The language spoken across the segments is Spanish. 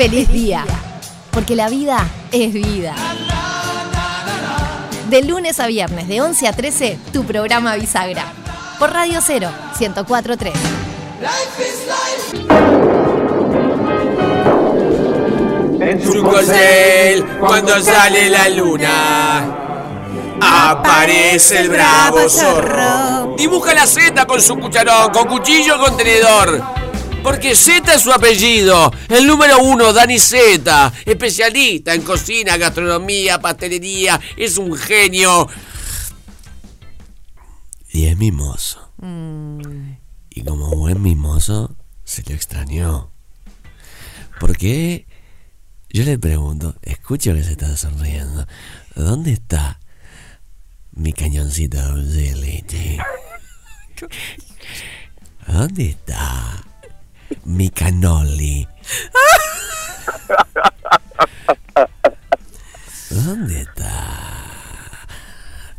feliz día. Porque la vida es vida. De lunes a viernes, de 11 a 13, tu programa Bisagra. Por Radio 0, 1043. En su corcel, cuando sale la luna, aparece el bravo zorro. Dibuja la Z con su cucharón, con cuchillo y contenedor. Porque Z es su apellido. El número uno, Dani Z. Especialista en cocina, gastronomía, pastelería. Es un genio. Y es mimoso. Y como buen mimoso, se lo extrañó. Porque yo le pregunto, escucho que se está sonriendo. ¿Dónde está mi cañoncito de leche? ¿Dónde está mi canoli? ¿Dónde está?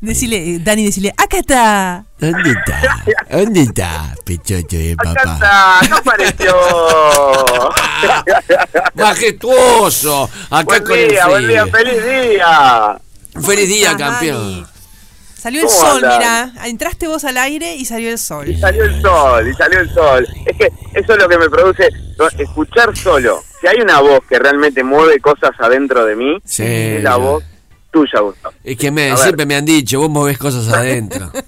Decile, eh, Dani, decile, acá está. ¿Dónde está? ¿Dónde está, pechocho de Acá papá? está, no apareció. Majestuoso. Acá buen con el día, buen día, frío. feliz día. Feliz día, campeón. Salió el ¿Cómo sol, mira. Entraste vos al aire y salió el sol. Y salió el sol, y salió el sol. Es que eso es lo que me produce escuchar solo. Si hay una voz que realmente mueve cosas adentro de mí, Sí. es la voz tuya, Gustavo. Es que me, siempre me han dicho, vos movés cosas adentro.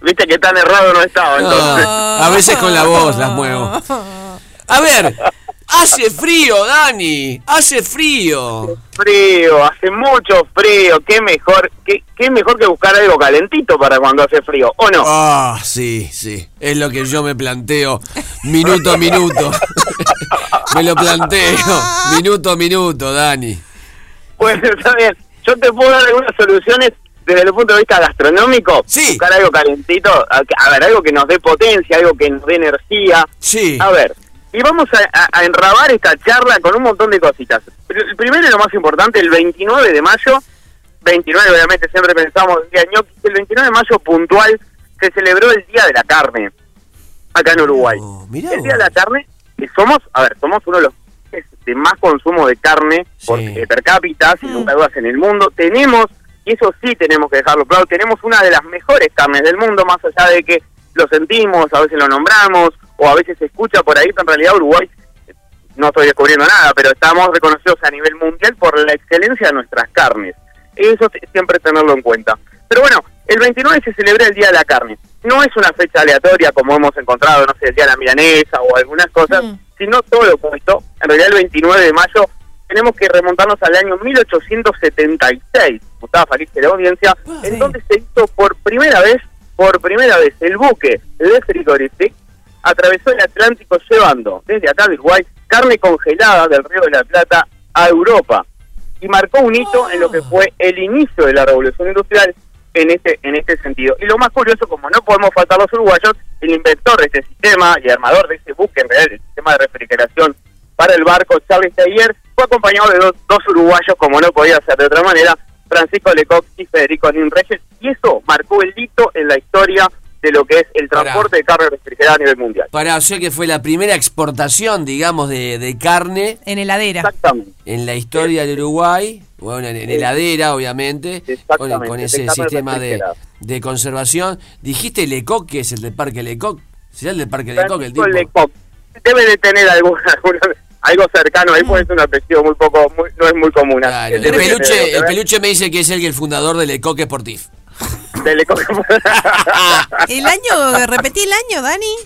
Viste que tan errado no estaba, entonces. Ah, a veces con la voz las muevo. A ver, hace frío, Dani. Hace frío. Frío, hace mucho frío. Qué mejor, qué, qué mejor que buscar algo calentito para cuando hace frío, ¿o no? Ah, sí, sí. Es lo que yo me planteo minuto a minuto. me lo planteo minuto a minuto, Dani. Bueno, está bien. Yo te puedo dar algunas soluciones desde el punto de vista gastronómico. Sí. Buscar algo calentito. A ver, algo que nos dé potencia, algo que nos dé energía. Sí. A ver, y vamos a, a- a enrabar esta charla con un montón de cositas. El primero y lo más importante, el 29 de mayo, 29 obviamente siempre pensamos el día ñoqui, el 29 de mayo puntual se celebró el Día de la Carne acá en Uruguay. Oh, mirá el vos. Día de la Carne, que somos, a ver, somos uno de los países de más consumo de carne por, Sí. eh, per cápita, sin lugar a dudas, en el mundo. Tenemos, y eso sí tenemos que dejarlo claro, tenemos una de las mejores carnes del mundo, más allá de que lo sentimos, a veces lo nombramos, o a veces se escucha por ahí, pero en realidad Uruguay, eh, no estoy descubriendo nada, pero estamos reconocidos a nivel mundial por la excelencia de nuestras carnes. Eso siempre tenerlo en cuenta. Pero bueno, el 29 se celebra el Día de la Carne. No es una fecha aleatoria como hemos encontrado, no sé, el Día de la Milanesa o algunas cosas, Mm. sino todo lo opuesto. En realidad el 29 de mayo tenemos que remontarnos al año 1876, Gustavo Feliz de la audiencia, en donde se hizo por primera vez, por primera vez, el buque de Frigorífic atravesó el Atlántico llevando desde acá de Uruguay carne congelada del Río de la Plata a Europa y marcó un hito en lo que fue el inicio de la revolución industrial en este en este sentido. Y lo más curioso, como no podemos faltar los uruguayos, el inventor de este sistema y armador de este buque, en realidad el sistema de refrigeración para el barco, Charles Taylor, fue acompañado de dos, dos uruguayos, como no podía ser de otra manera, Francisco Lecoq y Federico Nin Reyes, y eso marcó el hito en la historia de lo que es el Pará. transporte de carne refrigerada a nivel mundial. Para, o sea que fue la primera exportación, digamos, de, de carne En heladera. Exactamente. en la historia del Uruguay, bueno, en, en heladera, obviamente, con, Exactamente, con ese sistema de, de conservación. Dijiste Lecoq, que es el del Parque Lecoq. ¿Será el del Parque Lecoq el Francisco tipo? Lecoq. Debe de tener alguna, alguna- algo cercano ahí, porque es un apellido muy poco, muy- no es muy común. Claro, el, peluche, el peluche me dice que es el, el fundador de Lecoq Sportif. ¿El año? ¿Repetí el año, Dani?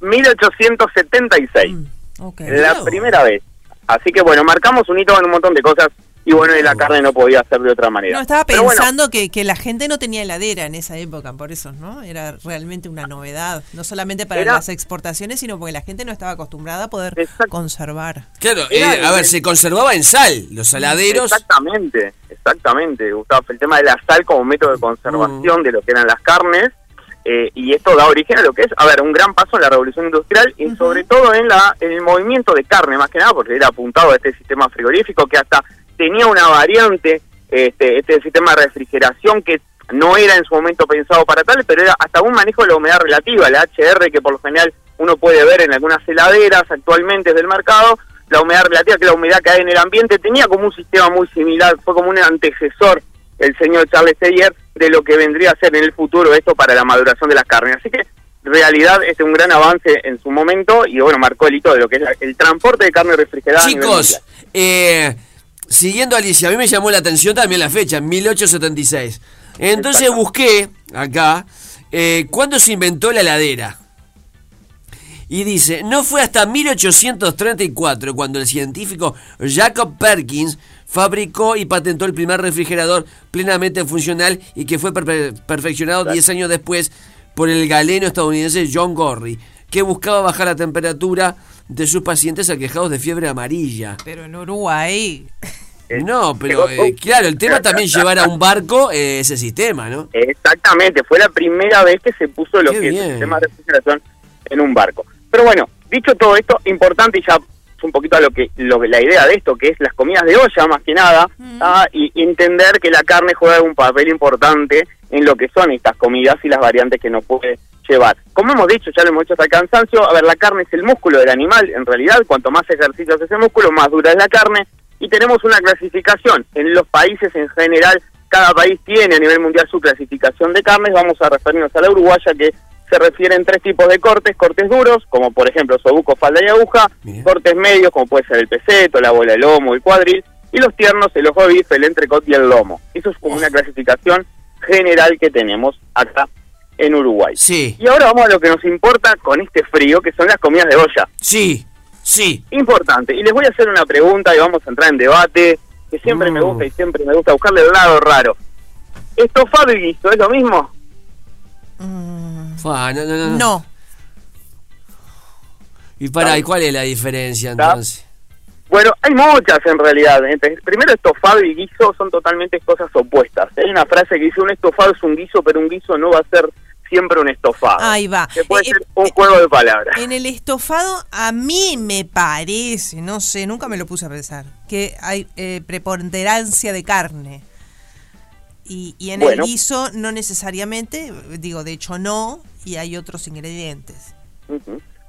1876, Ok. la primera vez. Así que bueno, marcamos un hito en un montón de cosas y bueno, y la carne no podía ser de otra manera. No, estaba bueno, pensando que, que la gente no tenía heladera en esa época, por eso, ¿no? Era realmente una novedad, no solamente para Era- las exportaciones, sino porque la gente no estaba acostumbrada a poder Exacto. conservar. Claro, Era eh, a ver, el- se conservaba en sal, los saladeros. Exactamente, exactamente, Gustavo. El tema de la sal como método de conservación Mm. de lo que eran las carnes. eh, y esto da origen a lo que es, a ver, un gran paso en la revolución industrial y sobre todo en la en el movimiento de carne, más que nada, porque era apuntado a este sistema frigorífico que hasta tenía una variante, este, este sistema de refrigeración que no era en su momento pensado para tal, pero era hasta un manejo de la humedad relativa, la HR, que por lo general uno puede ver en algunas heladeras actualmente del mercado, la humedad relativa, que la humedad que hay en el ambiente, tenía como un sistema muy similar, fue como un antecesor el señor Charles Seyer de lo que vendría a ser en el futuro esto para la maduración de las carnes. Así que realidad es un gran avance en su momento y bueno, marcó el hito de lo que es el transporte de carne refrigerada. Chicos, eh, siguiendo Alicia, a mí me llamó la atención también la fecha, 1876. Entonces busqué acá eh, cuándo se inventó la heladera. Y dice, no fue hasta 1834 cuando el científico Jacob Perkins fabricó y patentó el primer refrigerador plenamente funcional y que fue perfeccionado 10 años después por el galeno estadounidense John Gorry, que buscaba bajar la temperatura de sus pacientes aquejados de fiebre amarilla. Pero en Uruguay... No, pero eh, claro, el tema también llevar a un barco eh, ese sistema, ¿no? Exactamente, fue la primera vez que se puso lo que es el sistema de refrigeración en un barco. Pero bueno, dicho todo esto, importante y ya un poquito a lo que, lo la idea de esto, que es las comidas de olla más que nada, y entender que la carne juega un papel importante en lo que son estas comidas y las variantes que nos puede llevar. Como hemos dicho, ya lo hemos hecho hasta el cansancio, a ver, la carne es el músculo del animal, en realidad, cuanto más ejercicio hace ese músculo, más dura es la carne, y tenemos una clasificación. En los países en general, cada país tiene a nivel mundial su clasificación de carnes, vamos a referirnos a la uruguaya que se refieren tres tipos de cortes, cortes duros, como por ejemplo sobuco, falda y aguja, cortes medios, como puede ser el peseto, la bola, el lomo, el cuadril, y los tiernos, el ojo de bife, el entrecot y el lomo. Eso es como una clasificación general que tenemos acá en Uruguay. Sí. Y ahora vamos a lo que nos importa con este frío, que son las comidas de olla. Sí, sí. Importante. Y les voy a hacer una pregunta y vamos a entrar en debate, que siempre me mm. gusta y siempre me gusta buscarle el lado raro. ¿Estofado y guiso es lo mismo? no, ¿Y para y cuál es la diferencia entonces? Bueno, hay muchas en realidad. Primero, estofado y guiso son totalmente cosas opuestas. Hay una frase que dice, un estofado es un guiso, pero un guiso no va a ser siempre un estofado. Ahí va. Que puede eh, ser un eh, juego de palabras. En el estofado, a mí me parece, no sé, nunca me lo puse a pensar, que hay eh, preponderancia de carne. Y, y en el guiso no necesariamente, digo, de hecho no, y hay otros ingredientes.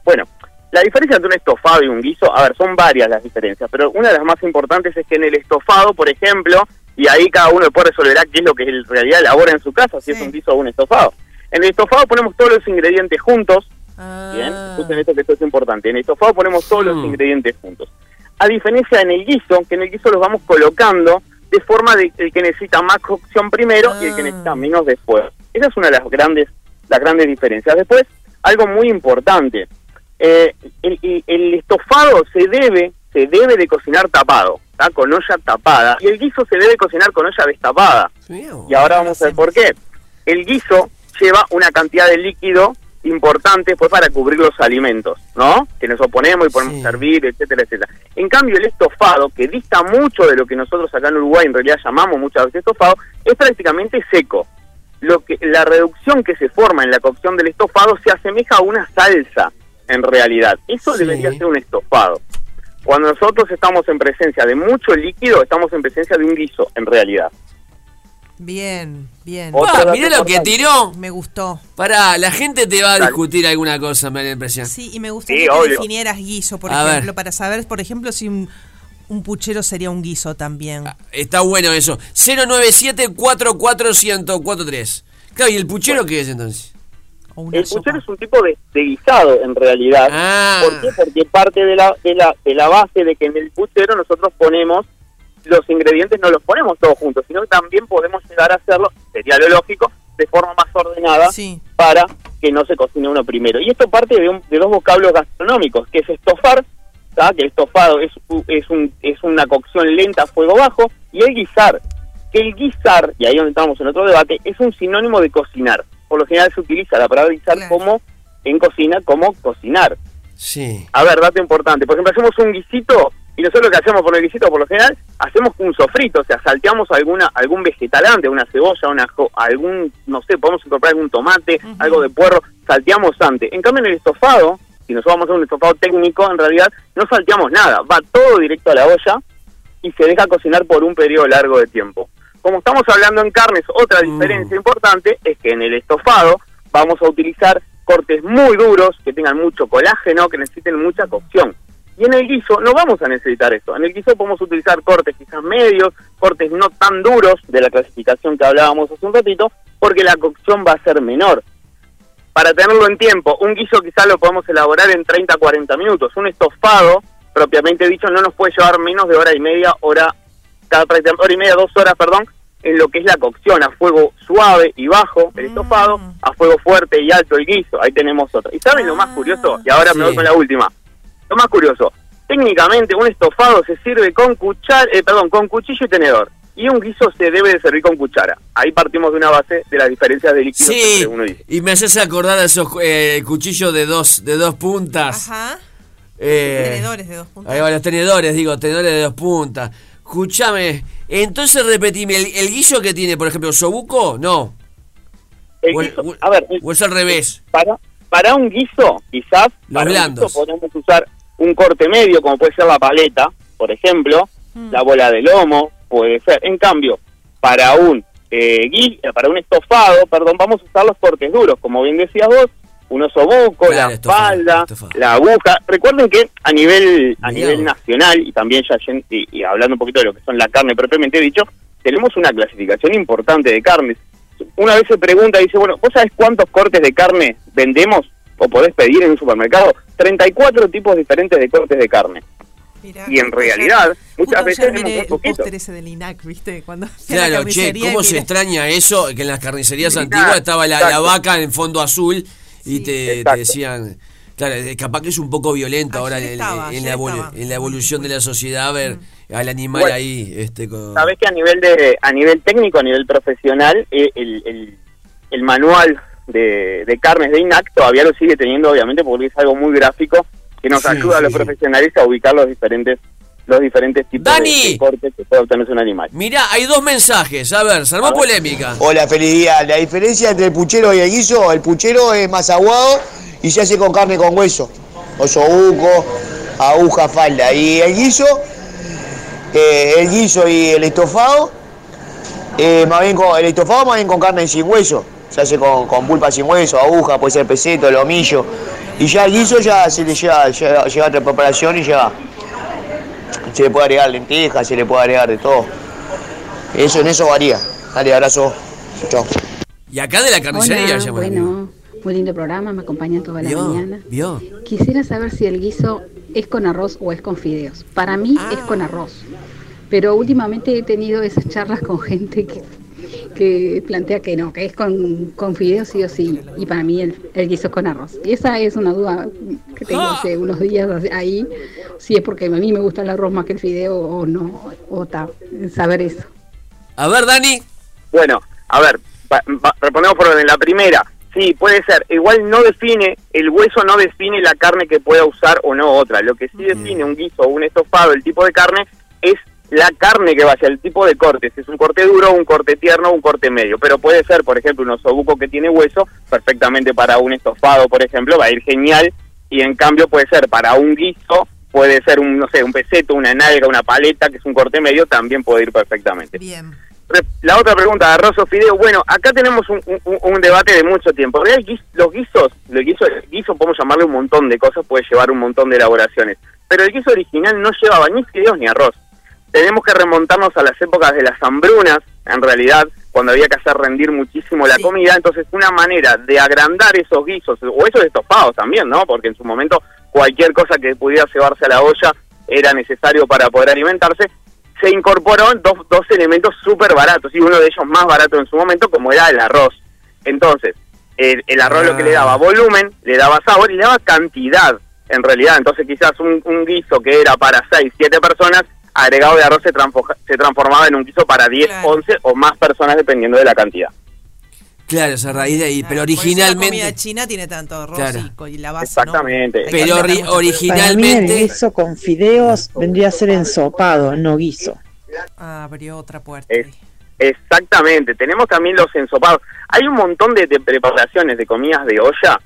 Bueno, la diferencia entre un estofado y un guiso, a ver, son varias las diferencias, pero una de las más importantes es que en el estofado, por ejemplo, y ahí cada uno después resolverá qué es lo que en realidad elabora en su casa, si es un guiso o un estofado. En el estofado ponemos todos los ingredientes juntos, ah. bien, escuchen esto que esto es importante, en el estofado ponemos todos los mm. ingredientes juntos. A diferencia en el guiso, que en el guiso los vamos colocando de forma de el que necesita más cocción primero y el que necesita ah. menos después. Esa es una de las grandes, las grandes diferencias. Después, algo muy importante, eh, el, estofado se debe, se debe de cocinar tapado, con olla tapada, y el guiso se debe cocinar con olla destapada. Y ahora vamos a ver por qué. El guiso lleva una cantidad de líquido importante pues para cubrir los alimentos, ¿no? Que nos oponemos y podemos servir, etcétera, etcétera. En cambio, el estofado, que dista mucho de lo que nosotros acá en Uruguay en realidad llamamos muchas veces estofado, es prácticamente seco. Lo que la reducción que se forma en la cocción del estofado se asemeja a una salsa, en realidad. Eso debería ser un estofado. Cuando nosotros estamos en presencia de mucho líquido, estamos en presencia de un guiso, en realidad. Bien, bien. mira lo que tiró. Me gustó. Para, la gente te va a discutir alguna cosa, me da la impresión. Sí, y me gustaría que definieras guiso, por ejemplo, para saber, por ejemplo, si un, puchero sería un guiso también. Ah, está bueno eso. 097 44143 Claro, ¿y el puchero qué es entonces? El puchero es un tipo de, guisado, en realidad. Ah. ¿Por qué? Porque parte de la, de, la, de la base de que en el puchero nosotros ponemos los ingredientes no los ponemos todos juntos, sino que también podemos llegar a hacerlo, sería lo lógico, de forma más ordenada para que no se cocine uno primero. Y esto parte de, de dos vocablos gastronómicos, que es estofar, que el estofado es, es, un, es una cocción lenta a fuego bajo, y el guisar, que el guisar, y ahí donde estamos en otro debate, es un sinónimo de cocinar. Por lo general se utiliza la palabra guisar como en cocina, como cocinar. Sí. A ver, dato importante. Por ejemplo, hacemos un guisito y nosotros lo que hacemos por el guisito, por lo general, hacemos un sofrito, o sea, salteamos alguna algún vegetal antes, una cebolla, una algún, no sé, podemos incorporar algún tomate, algo de puerro, salteamos antes. En cambio, en el estofado, si nosotros vamos a hacer un estofado técnico, en realidad no salteamos nada, va todo directo a la olla y se deja cocinar por un periodo largo de tiempo. Como estamos hablando en carnes, otra mm. diferencia importante es que en el estofado vamos a utilizar cortes muy duros, que tengan mucho colágeno, que necesiten mucha cocción. Y en el guiso no vamos a necesitar esto. En el guiso podemos utilizar cortes quizás medios, cortes no tan duros de la clasificación que hablábamos hace un ratito, porque la cocción va a ser menor. Para tenerlo en tiempo, un guiso quizás lo podemos elaborar en 30 40 minutos. Un estofado, propiamente dicho, no nos puede llevar menos de hora y media, hora, cada hora y media, dos horas, perdón, en lo que es la cocción, a fuego suave y bajo el estofado, mm. a fuego fuerte y alto el guiso. Ahí tenemos otro. ¿Y saben lo más curioso? Y ahora me voy con la última lo más curioso, técnicamente un estofado se sirve con cuchara, eh, perdón, con cuchillo y tenedor. Y un guiso se debe de servir con cuchara. Ahí partimos de una base de las diferencias de líquidos sí, uno dice. Y me haces acordar a esos eh, cuchillos de dos, de dos puntas. Ajá. Eh, tenedores de dos puntas. Ahí va, los tenedores, digo, tenedores de dos puntas. Escúchame, entonces repetime, ¿el, guiso que tiene, por ejemplo, sobuco? No. a ver, o es al revés. Para, para un guiso, quizás, los blandos. podemos usar un corte medio, como puede ser la paleta, por ejemplo, mm. la bola de lomo, puede ser. En cambio, para un eh, para un estofado, perdón, vamos a usar los cortes duros, como bien decías vos, un osobuco, la espalda, la aguja. Recuerden que a nivel a nivel nacional y también ya y, hablando un poquito de lo que son la carne propiamente dicho, tenemos una clasificación importante de carnes. Una vez se pregunta, dice, bueno, ¿vos sabés cuántos cortes de carne vendemos? o podés pedir en un supermercado 34 tipos diferentes de cortes de carne. y en realidad, muchas veces tenemos muy poquito. ese del INAC, ¿viste? Cuando claro, che, ¿cómo se extraña eso? Que en las carnicerías antiguas estaba la, vaca en fondo azul y te, decían... Claro, capaz que es un poco violento ahora en, la, en, la, evolución de la sociedad ver mm. Al animal ahí. Este, Sabes que a nivel de a nivel técnico, a nivel profesional, eh, el, el, el manual de, carnes de INAC todavía lo sigue teniendo, obviamente, porque es algo muy gráfico que nos ayuda a los profesionales a ubicar los diferentes los diferentes tipos de, cortes que puede obtenerse un animal. Mira, hay dos mensajes. A ver, se armó polémica. Hola, feliz día. La diferencia entre el puchero y el guiso, el puchero es más aguado y se hace con carne con hueso. Osobuco, aguja, falda. Y el guiso, eh, el guiso y el estofado, eh, más bien con, el estofado más bien con carne sin hueso se hace con, pulpa sin hueso, aguja, puede ser peseto, lomillo. Y ya el guiso ya se le lleva, lleva, otra preparación y ya se le puede agregar lentejas, se le puede agregar de todo. Eso en eso varía. Dale, abrazo. Chao. Y acá de la carnicería Hola, Bueno, muy lindo programa, me acompaña toda la mañana. Quisiera saber si el guiso es con arroz o es con fideos. Para mí es con arroz. Pero últimamente he tenido esas charlas con gente que que plantea que no, que es con, con fideos sí o sí, y para mí el, el guiso es con arroz. Y esa es una duda que tengo hace unos días ahí, si es porque a mí me gusta el arroz más que el fideo o no, o ta, saber eso. A ver, Dani. Bueno, a ver, respondemos por la primera. Sí, puede ser. Igual no define, el hueso no define la carne que pueda usar o no otra. Lo que sí define un guiso o un estofado, el tipo de carne, es la carne que vaya, el tipo de corte, si es un corte duro, un corte tierno, un corte medio, pero puede ser, por ejemplo, un osobuco que tiene hueso, perfectamente para un estofado, por ejemplo, va a ir genial, y en cambio puede ser para un guiso, puede ser un, no sé, un peseto, una nalga, una paleta, que es un corte medio, también puede ir perfectamente. Bien. La otra pregunta, arroz o fideo, bueno, acá tenemos un, un, debate de mucho tiempo. Los guisos, los guisos, el guiso podemos llamarle un montón de cosas, puede llevar un montón de elaboraciones, pero el guiso original no llevaba ni fideos ni arroz. Tenemos que remontarnos a las épocas de las hambrunas, en realidad, cuando había que hacer rendir muchísimo la comida, entonces una manera de agrandar esos guisos, o esos estofados también, ¿no? Porque en su momento cualquier cosa que pudiera llevarse a la olla era necesario para poder alimentarse, se incorporó dos, dos elementos súper baratos, y uno de ellos más barato en su momento, como era el arroz. Entonces, el, arroz lo que le daba volumen, le daba sabor y le daba cantidad, en realidad. Entonces quizás un, un guiso que era para 6, 7 personas, agregado de arroz se, se transformaba en un guiso para 10, 11 o más personas dependiendo de la cantidad. Claro, esa raíz de ahí, pero originalmente... la comida china tiene tanto arroz y, la base Exactamente. Pero originalmente... el guiso con fideos vendría a ser ensopado, no guiso. Ah, abrió otra puerta. exactamente, tenemos también los ensopados. Hay un montón de preparaciones de comidas de olla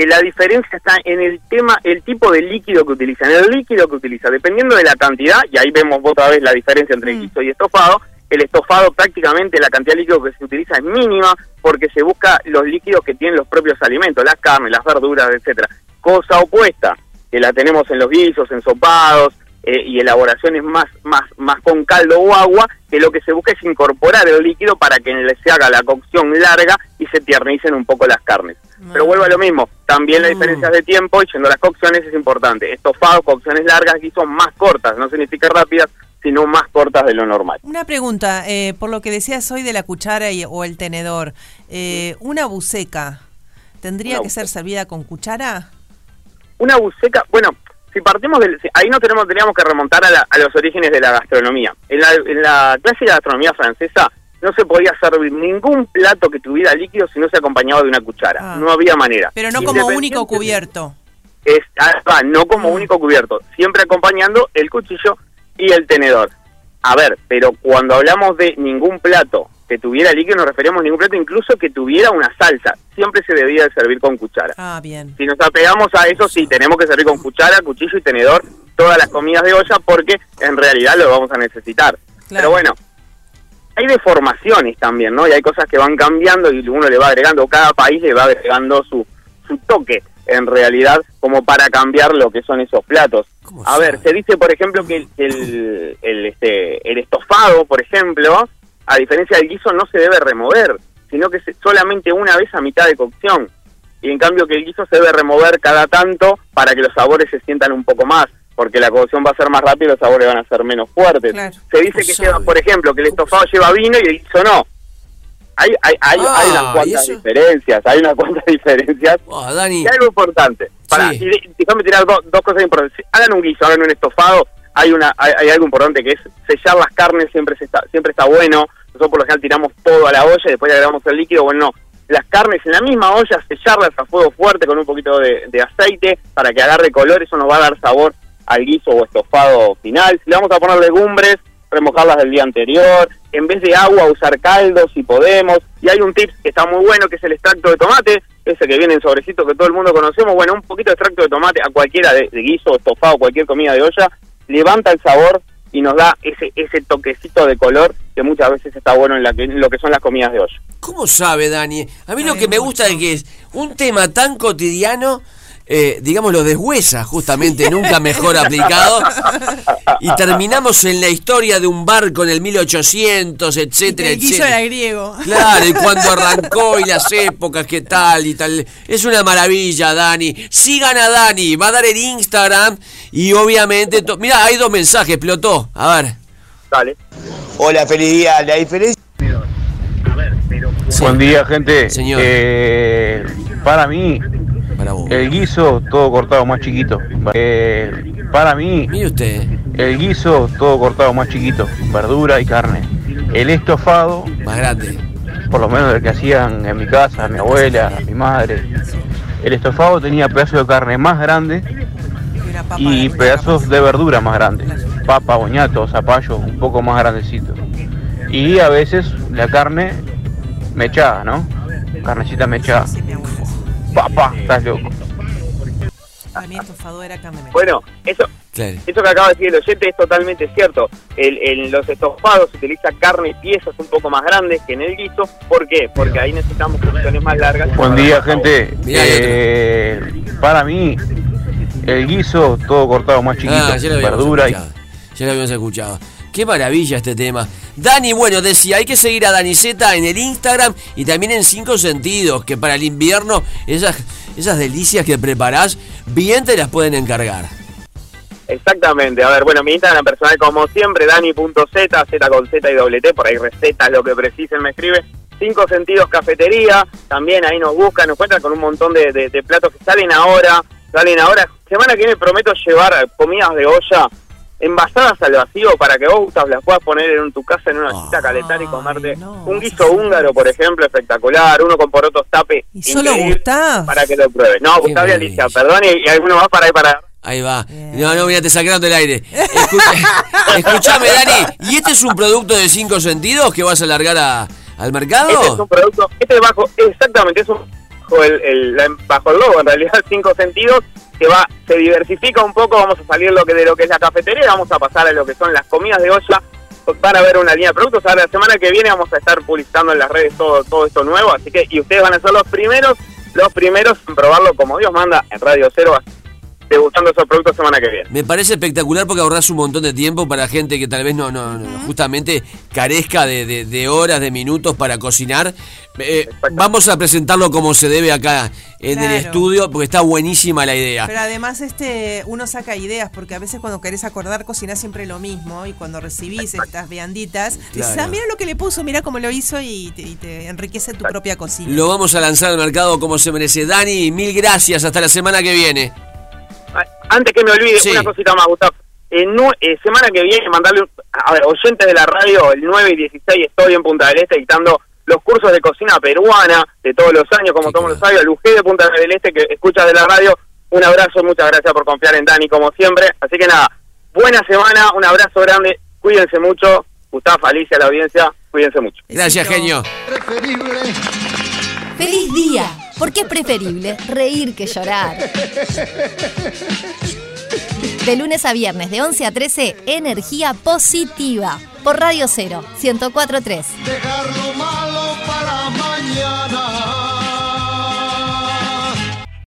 que la diferencia está en el tema, el tipo de líquido que utiliza, en el líquido que utiliza, dependiendo de la cantidad, y ahí vemos otra vez la diferencia entre mm. guiso y estofado, el estofado prácticamente la cantidad de líquido que se utiliza es mínima porque se busca los líquidos que tienen los propios alimentos, las carnes, las verduras, etcétera. Cosa opuesta, que la tenemos en los guisos, en sopados eh, y elaboraciones más, más, más con caldo o agua, que lo que se busca es incorporar el líquido para que se haga la cocción larga y se tiernicen un poco las carnes. Pero vuelvo a lo mismo, también las mm. diferencias de tiempo y yendo a las cocciones es importante. Estofado, cocciones largas son más cortas, no significa rápidas, sino más cortas de lo normal. Una pregunta, eh, por lo que decías hoy de la cuchara y, o el tenedor, eh, ¿una buceca tendría que ser servida con cuchara? Una buceca, bueno, si partimos del... Ahí no tenemos, teníamos que remontar a, los orígenes de la gastronomía. En la, en la clase de gastronomía francesa no se podía servir ningún plato que tuviera líquido si no se acompañaba de una cuchara. Ah. No había manera. Pero no como único cubierto. Es, ah, no como ah. único cubierto, siempre acompañando el cuchillo y el tenedor. A ver, pero cuando hablamos de ningún plato que tuviera líquido, nos referimos a ningún plato, incluso que tuviera una salsa. Siempre se debía de servir con cuchara. Ah, bien. Si nos apegamos a eso, sí, tenemos que servir con cuchara, cuchillo y tenedor todas las comidas de olla porque en realidad lo vamos a necesitar. Pero bueno, hay deformaciones también, ¿no? Y hay cosas que van cambiando y uno le va agregando, cada país le va agregando su, su toque en realidad como para cambiar lo que son esos platos. A ver, se dice, por ejemplo, que el, el, este, el estofado, por ejemplo, a diferencia del guiso, no se debe remover, sino que solamente una vez a mitad de cocción. Y en cambio que el guiso se debe remover cada tanto para que los sabores se sientan un poco más, porque la cocción va a ser más rápida y los sabores van a ser menos fuertes. Se dice que lleva, por ejemplo, que el estofado lleva vino y el guiso no hay, hay, hay, hay unas ah, cuantas diferencias, hay unas cuantas diferencias. Oh, Dani. Y algo importante. Para, y, déjame tirar dos cosas importantes. Hagan un guiso, hagan un estofado. Hay una hay, algo importante que es sellar las carnes, siempre está siempre está bueno. Nosotros por lo general tiramos todo a la olla y después le agregamos el líquido. Bueno, no. Las carnes en la misma olla, sellarlas a fuego fuerte con un poquito de, de aceite para que agarre color. Eso nos va a dar sabor al guiso o estofado final. Si le vamos a poner legumbres, remojarlas del día anterior, en vez de agua usar caldo si podemos, y hay un tip que está muy bueno que es el extracto de tomate, ese que viene en sobrecito que todo el mundo conocemos, bueno, un poquito de extracto de tomate a cualquiera de, guiso, estofado, cualquier comida de olla, levanta el sabor y nos da ese ese toquecito de color que muchas veces está bueno en, la en lo que son las comidas de olla. ¿Cómo sabe, Dani? A mí lo que me gusta es que es un tema tan cotidiano eh, digamos, lo deshuesa, justamente, nunca mejor aplicado. Y terminamos en la historia de un barco en el 1800, etcétera, el etcétera. era griego. Claro, y cuando arrancó y las épocas, qué tal y tal. Es una maravilla, Dani. Sigan a Dani, va a dar el Instagram y obviamente. Mira, hay dos mensajes, explotó. A ver. Dale. Hola, feliz día. La diferencia. Buen día, gente. Señor. Eh, para mí, el guiso, todo cortado más chiquito. Eh, para mí, usted. el guiso, todo cortado más chiquito. Verdura y carne. El estofado, más grande. Por lo menos el que hacían en mi casa, mi abuela, mi madre. El estofado tenía pedazos de carne más grandes y pedazos de verdura más grandes. Papa, boñato, zapallo, un poco más grandecito. Y a veces la carne mechada, ¿no? Carnecita mechada. Papá, estás loco. Bueno, eso, eso que acaba de decir el oyente es totalmente cierto. en los estofados se utiliza carne y piezas un poco más grandes que en el guiso. ¿Por qué? Porque ahí necesitamos porciones más largas. Buen día, gente. Eh, para mí, el guiso todo cortado más chiquito, ah, verdura y... Ya lo habíamos escuchado. Qué maravilla este tema. Dani, bueno, decía, hay que seguir a Daniceta en el Instagram y también en Cinco Sentidos, que para el invierno esas, esas delicias que preparás, bien te las pueden encargar. Exactamente, a ver, bueno, mi Instagram personal como siempre, dani.z, z con z y doble t, por ahí recetas, lo que precisen me escribe. Cinco Sentidos Cafetería, también ahí nos buscan, nos encuentran con un montón de, de platos que salen ahora, salen ahora. Semana que viene prometo llevar comidas de olla envasadas al vacío para que vos las puedas poner en tu casa en una cita a calentar y comerte un guiso húngaro, por ejemplo, espectacular, uno con porotos tape. ¿Y solo Gustavo? Para que lo pruebes. No, Gustavo y Alicia, perdón, y, alguno más para ahí para... Ahí va. No, no, mira, te sacaron del aire. escuchame, Dani, ¿y este es un producto de cinco sentidos que vas a alargar a, al mercado? Este es un producto, este es bajo, exactamente, es un bajo el, el, bajo el logo, en realidad, cinco sentidos, que va, se diversifica un poco, vamos a salir lo que de lo que es la cafetería, vamos a pasar a lo que son las comidas de olla, van a ver una línea de productos. Ahora, la semana que viene vamos a estar publicitando en las redes todo, todo esto nuevo, así que, y ustedes van a ser los primeros, los primeros en probarlo como Dios manda en Radio Cero debutando esos productos semana que viene. Me parece espectacular porque ahorras un montón de tiempo para gente que tal vez no, no, justamente carezca de, horas, de minutos para cocinar. Eh, vamos a presentarlo como se debe acá en el estudio porque está buenísima la idea. Pero además este uno saca ideas porque a veces cuando querés acordar cocinar siempre lo mismo y cuando recibís estas vianditas, dices, ah, mira lo que le puso, mira cómo lo hizo y te, enriquece tu propia cocina. Lo vamos a lanzar al mercado como se merece. Dani, mil gracias, hasta la semana que viene. Antes que me olvide, una cosita más, Gustavo. Eh, semana que viene, mandarle, a ver, oyentes de la radio, el 9 y 16 estoy en Punta del Este dictando los cursos de cocina peruana de todos los años, como todos los años, el UG de Punta del Este que escucha de la radio. Un abrazo, muchas gracias por confiar en Dani, como siempre. Así que nada, buena semana, un abrazo grande, cuídense mucho. Gustavo, Alicia, la audiencia, cuídense mucho. Gracias, genio. ¡Feliz día! Porque es preferible reír que llorar. De lunes a viernes, de 11 a 13, energía positiva. Por Radio 0, 1043. Dejar lo malo para mañana.